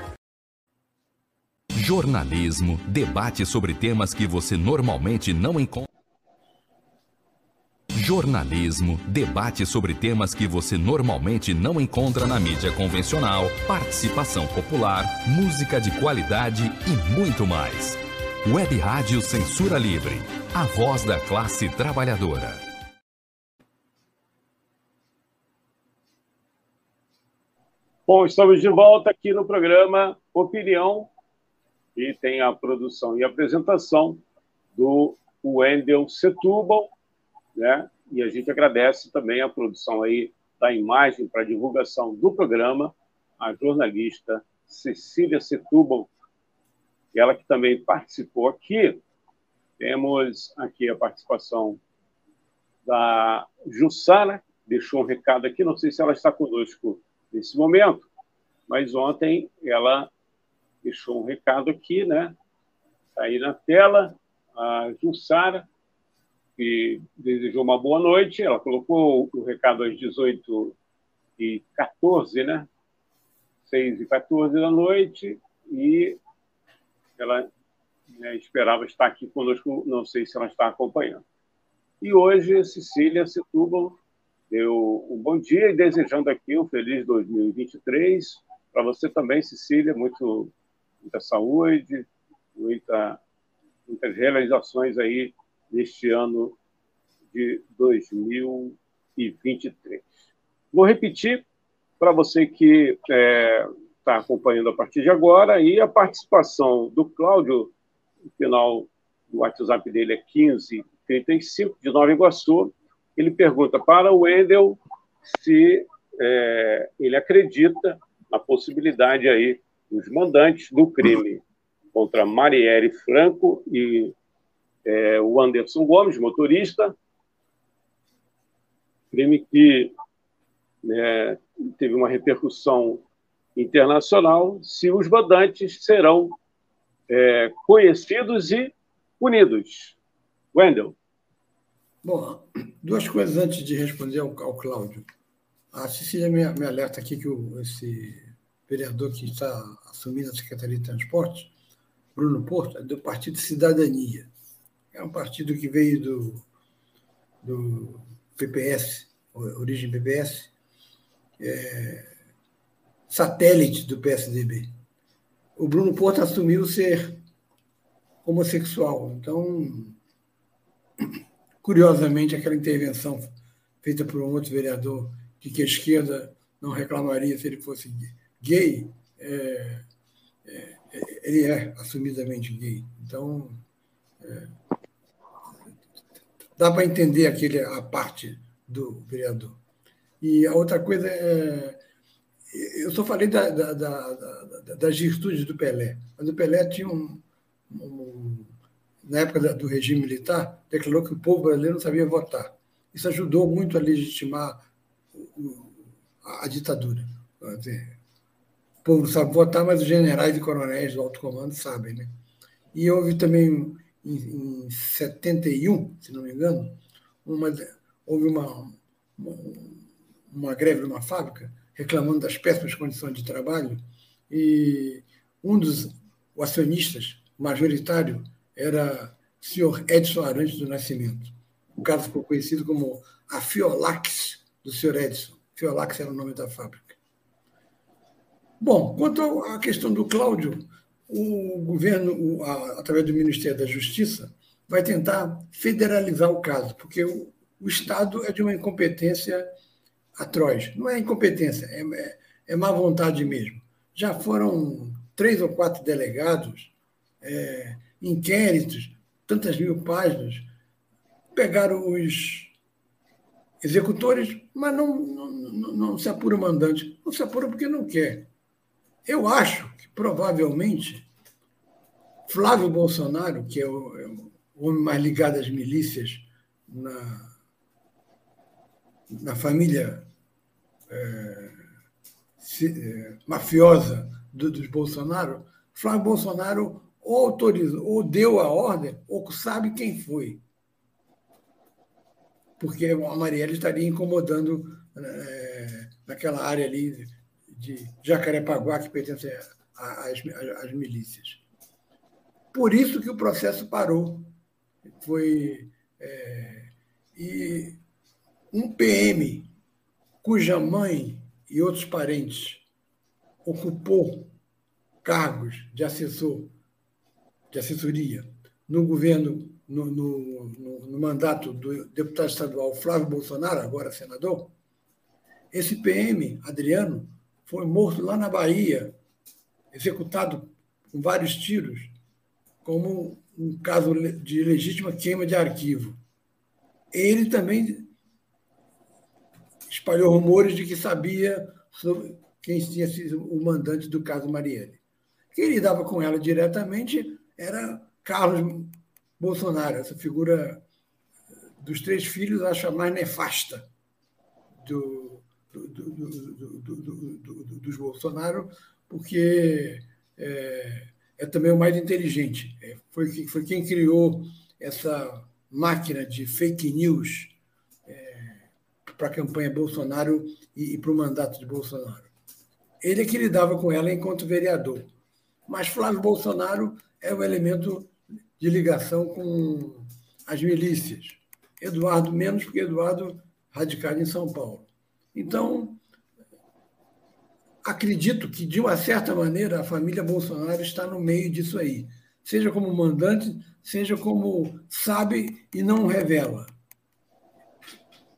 Jornalismo, debate sobre temas que você normalmente não encontra. Jornalismo, debate sobre temas que você normalmente não encontra na mídia convencional, participação popular, música de qualidade e muito mais. Web Rádio Censura Livre, a voz da classe trabalhadora. Bom, estamos de volta aqui no programa Opinião e tem a produção e apresentação do Wendel Setúbal, né? E a gente agradece também a produção aí da imagem para divulgação do programa, a jornalista Cecília Setúbal, ela que também participou aqui. Temos aqui a participação da Jussara, deixou um recado aqui, não sei se ela está conosco nesse momento, mas ontem ela deixou um recado aqui, né? Está aí na tela, a Jussara, que desejou uma boa noite. Ela colocou o recado às 18 e 14, né? 6 e 14 da noite, e ela né, esperava estar aqui conosco, não sei se ela está acompanhando. E hoje, Cecília Setúbal deu um bom dia e desejando aqui um feliz 2023. Para você também, Cecília, muito, muita saúde, muita, muitas realizações aí neste ano de 2023. Vou repetir para você que é, está acompanhando a partir de agora, e a participação do Cláudio, o final do WhatsApp dele é 1535, de Nova Iguaçu, ele pergunta para o Wendel se é, ele acredita na possibilidade aí dos mandantes do crime contra Marielle Franco e é, o Anderson Gomes, motorista, crime que né, teve uma repercussão internacional se os mandantes serão é, conhecidos e punidos. Wendel. Bom, duas coisas antes de responder ao, ao Cláudio. A Cecília me, me alerta aqui que o, esse vereador que está assumindo a Secretaria de Transporte, Bruno Porto, é do Partido Cidadania. É um partido que veio do, do PPS, origem PPS, é, satélite do PSDB. O Bruno Porto assumiu ser homossexual. Então, (coughs) curiosamente, aquela intervenção feita por um outro vereador de que a esquerda não reclamaria se ele fosse gay, é, é, ele é assumidamente gay. Então, é, dá para entender aquele, a parte do vereador. E a outra coisa é eu só falei da, da, da, das virtudes do Pelé, mas o Pelé tinha um, um na época do regime militar, declarou que o povo brasileiro não sabia votar. Isso ajudou muito a legitimar a ditadura. O povo não sabe votar, mas os generais e coronéis do alto comando sabem. Né? E houve também, em, em 71, se não me engano, uma, houve uma, uma, uma greve numa fábrica reclamando das péssimas condições de trabalho, e um dos acionistas majoritário era o senhor Edson Arantes do Nascimento. O caso ficou conhecido como a Fiolax do senhor Edson. Fiolax era o nome da fábrica. Bom, quanto à questão do Cláudio, o governo, através do Ministério da Justiça, vai tentar federalizar o caso, porque o, o Estado é de uma incompetência atroz. Não é incompetência, é, é, é má vontade mesmo. Já foram três ou quatro delegados, é, inquéritos, tantas mil páginas, pegaram os executores, mas não, não, não, não se apura o mandante. Não se apura porque não quer. Eu acho que provavelmente Flávio Bolsonaro, que é o, é o homem mais ligado às milícias na, na família é, se, é, mafiosa do, dos Bolsonaro, Flávio Bolsonaro ou autorizou, ou deu a ordem, ou sabe quem foi. porque a Marielle estaria incomodando é, naquela área ali de Jacarepaguá, que pertence às, às milícias. Por isso que o processo parou. Foi. É, e um PM cuja mãe e outros parentes ocupou cargos de assessor, de assessoria no governo, no, no, no, no mandato do deputado estadual Flávio Bolsonaro, agora senador, esse PM, Adriano, foi morto lá na Bahia, executado com vários tiros, como um caso de legítima queima de arquivo. Ele também espalhou rumores de que sabia sobre quem tinha sido o mandante do caso Marielle. Quem lidava com ela diretamente era Carlos Bolsonaro, essa figura dos três filhos, acho a mais nefasta do, do, do, dos Bolsonaro, porque é, é, também o mais inteligente. É, foi, foi quem criou essa máquina de fake news é, para a campanha Bolsonaro e, e para o mandato de Bolsonaro. Ele é que lidava com ela enquanto vereador. Mas Flávio Bolsonaro é o elemento de ligação com as milícias. Eduardo menos, porque Eduardo radicado em São Paulo. Então, acredito que, de uma certa maneira, a família Bolsonaro está no meio disso aí. Seja como mandante, seja como sabe e não revela.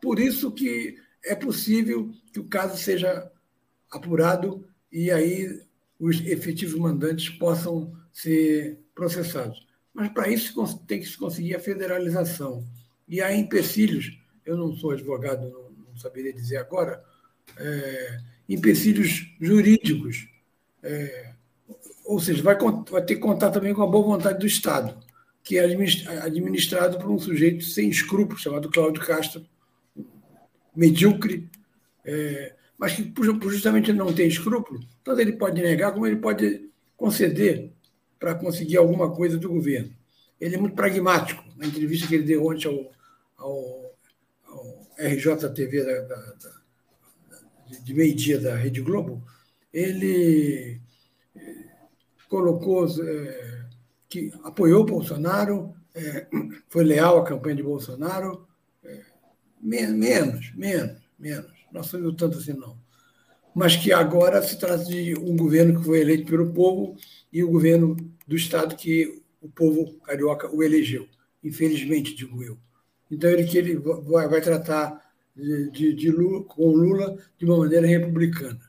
Por isso que é possível que o caso seja apurado e aí os efetivos mandantes possam ser processados. Mas para isso tem que se conseguir a federalização. E há empecilhos, eu não sou advogado, não, saberia dizer agora, é, empecilhos jurídicos. É, ou seja, vai, vai ter que contar também com a boa vontade do Estado, que é administrado por um sujeito sem escrúpulos, chamado Cláudio Castro, medíocre, é, mas que justamente não tem escrúpulo, tanto ele pode negar como ele pode conceder para conseguir alguma coisa do governo. Ele é muito pragmático. Na entrevista que ele deu ontem ao, ao RJTV da, da, da, de meio-dia da Rede Globo, ele eh, colocou é, que apoiou Bolsonaro, é, foi leal à campanha de Bolsonaro, é, menos, menos, menos não saiu tanto assim, não. Mas que agora se trata de um governo que foi eleito pelo povo e o governo do Estado que o povo carioca o elegeu. Infelizmente, digo eu. Então, ele que ele vai, tratar de, de, de Lula, com Lula de uma maneira republicana.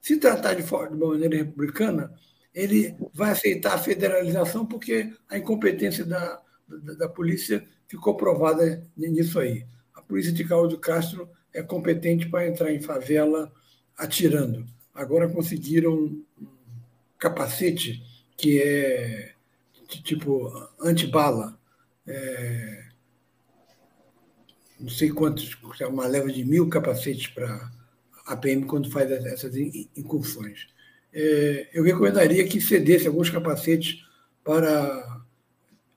Se tratar de, de uma maneira republicana, ele vai aceitar a federalização porque a incompetência da, da, da polícia ficou provada nisso aí. A polícia de Cláudio Castro é competente para entrar em favela atirando. Agora conseguiram um capacete que é tipo antibala. É, não sei quantos, uma leva de mil capacetes para a PM quando faz essas incursões. É, eu recomendaria que cedesse alguns capacetes para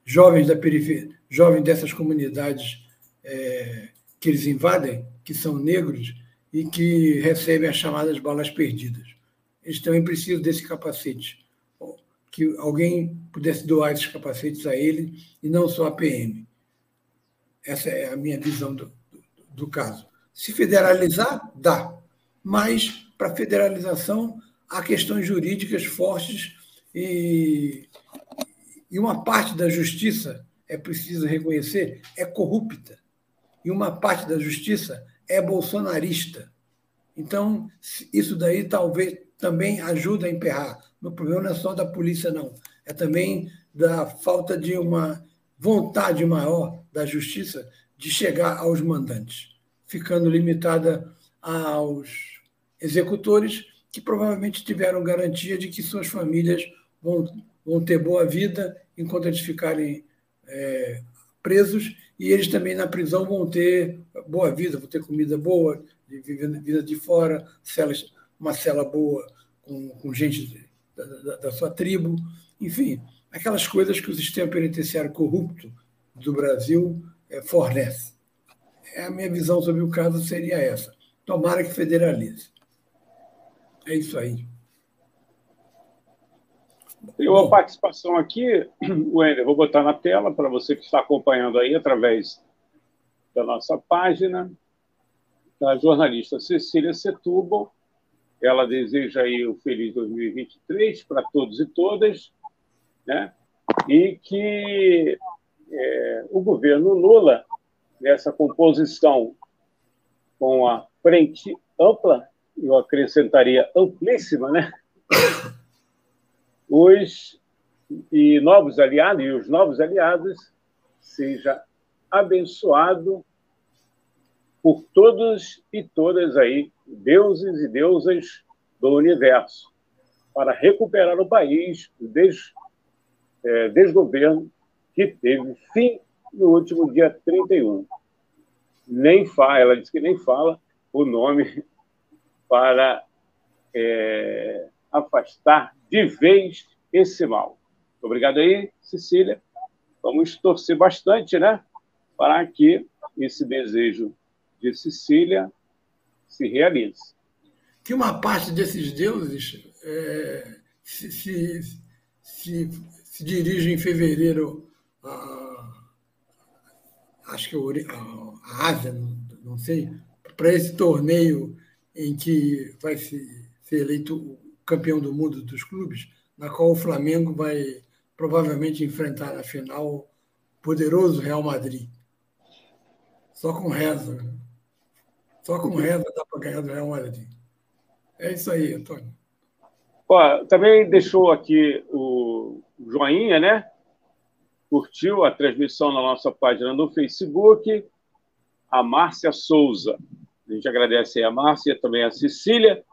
jovens da periferia, jovens dessas comunidades é, que eles invadem, que são negros e que recebem as chamadas balas perdidas. Eles também precisam desse capacete. Que alguém pudesse doar esses capacetes a ele e não só a PM. Essa é a minha visão do, do, caso. Se federalizar, dá. Mas, para federalização, há questões jurídicas fortes e, e uma parte da justiça, é preciso reconhecer, é corrupta e uma parte da justiça é bolsonarista. Então, isso daí talvez também ajuda a emperrar. O problema não é só da polícia, não. É também da falta de uma vontade maior da justiça de chegar aos mandantes, ficando limitada aos executores, que provavelmente tiveram garantia de que suas famílias vão, vão ter boa vida enquanto eles ficarem é, presos e eles também na prisão vão ter boa vida, vão ter comida boa, vida de fora, celas, uma cela boa com, com gente da, da, da, sua tribo, enfim, aquelas coisas que o sistema penitenciário corrupto do Brasil é, fornece. é a minha visão sobre o caso seria essa. Tomara que federalize. É isso aí. Tem uma participação aqui, (clears throat) Wender, vou botar na tela para você que está acompanhando aí através da nossa página, da jornalista Cecília Setúbal. Ela deseja aí o feliz 2023 para todos e todas, né? e que é, o governo Lula, nessa composição com a frente ampla, eu acrescentaria amplíssima, né? (coughs) os e novos aliados e os novos aliados seja abençoado por todos e todas aí, deuses e deusas do universo, para recuperar o país do des, é, desgoverno que teve fim no último dia 31. Nem fala, ela disse que nem fala o nome (laughs) para é, afastar de vez esse mal. Obrigado aí, Cecília. Vamos torcer bastante, né? Para que esse desejo de Sicília se realize. Que uma parte desses deuses é, se, se, se, se, dirige em fevereiro a, acho que a, a Ásia, não, não sei, para esse torneio em que vai se, ser eleito o campeão do mundo dos clubes, na qual o Flamengo vai provavelmente enfrentar na final o poderoso Real Madrid. Só com reza. Só com reza dá para ganhar do Real Madrid. É isso aí, Antônio. Ó, também deixou aqui o joinha, né? Curtiu a transmissão na nossa página no Facebook. A Márcia Souza. A gente agradece a Márcia, também a Cecília.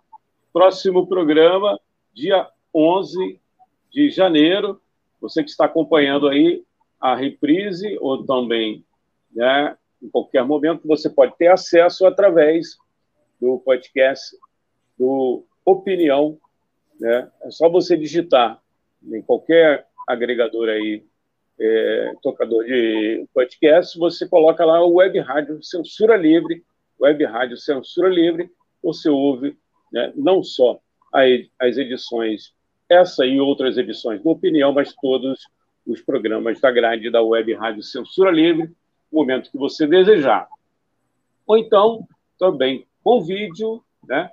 Próximo programa, dia 11 de janeiro. Você que está acompanhando aí a reprise ou também né, em qualquer momento, você pode ter acesso através do podcast do Opinião. Né? É só você digitar em qualquer agregador aí, é, tocador de podcast, você coloca lá o Web Rádio Censura Livre, Web Rádio Censura Livre, você ouve né, não só as edições, essa e outras edições do Opinião, mas todos os programas da grade da Web Rádio Censura Livre, no momento que você desejar. Ou então, também com vídeo, né,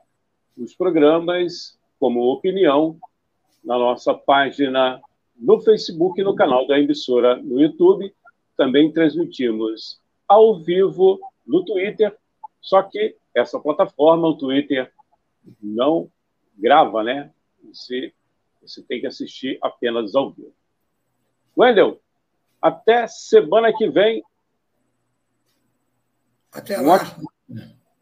os programas como Opinião, na nossa página no Facebook e no canal da emissora no YouTube. Também transmitimos ao vivo no Twitter, só que essa plataforma, o Twitter, não grava, né? Você, você tem que assistir apenas ao vivo. Wendel, até semana que vem. Até lá. Um ótimo,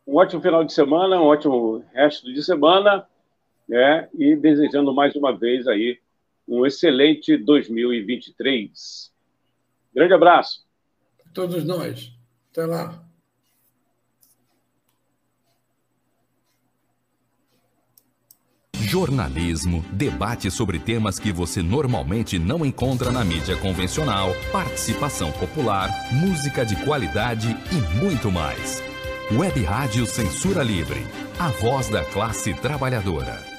um ótimo final de semana, um ótimo resto de semana, né? E desejando mais uma vez aí um excelente 2023. Grande abraço. Todos nós. Até lá. jornalismo, debate sobre temas que você normalmente não encontra na mídia convencional, participação popular, música de qualidade e muito mais. Web Rádio Censura Livre, a voz da classe trabalhadora.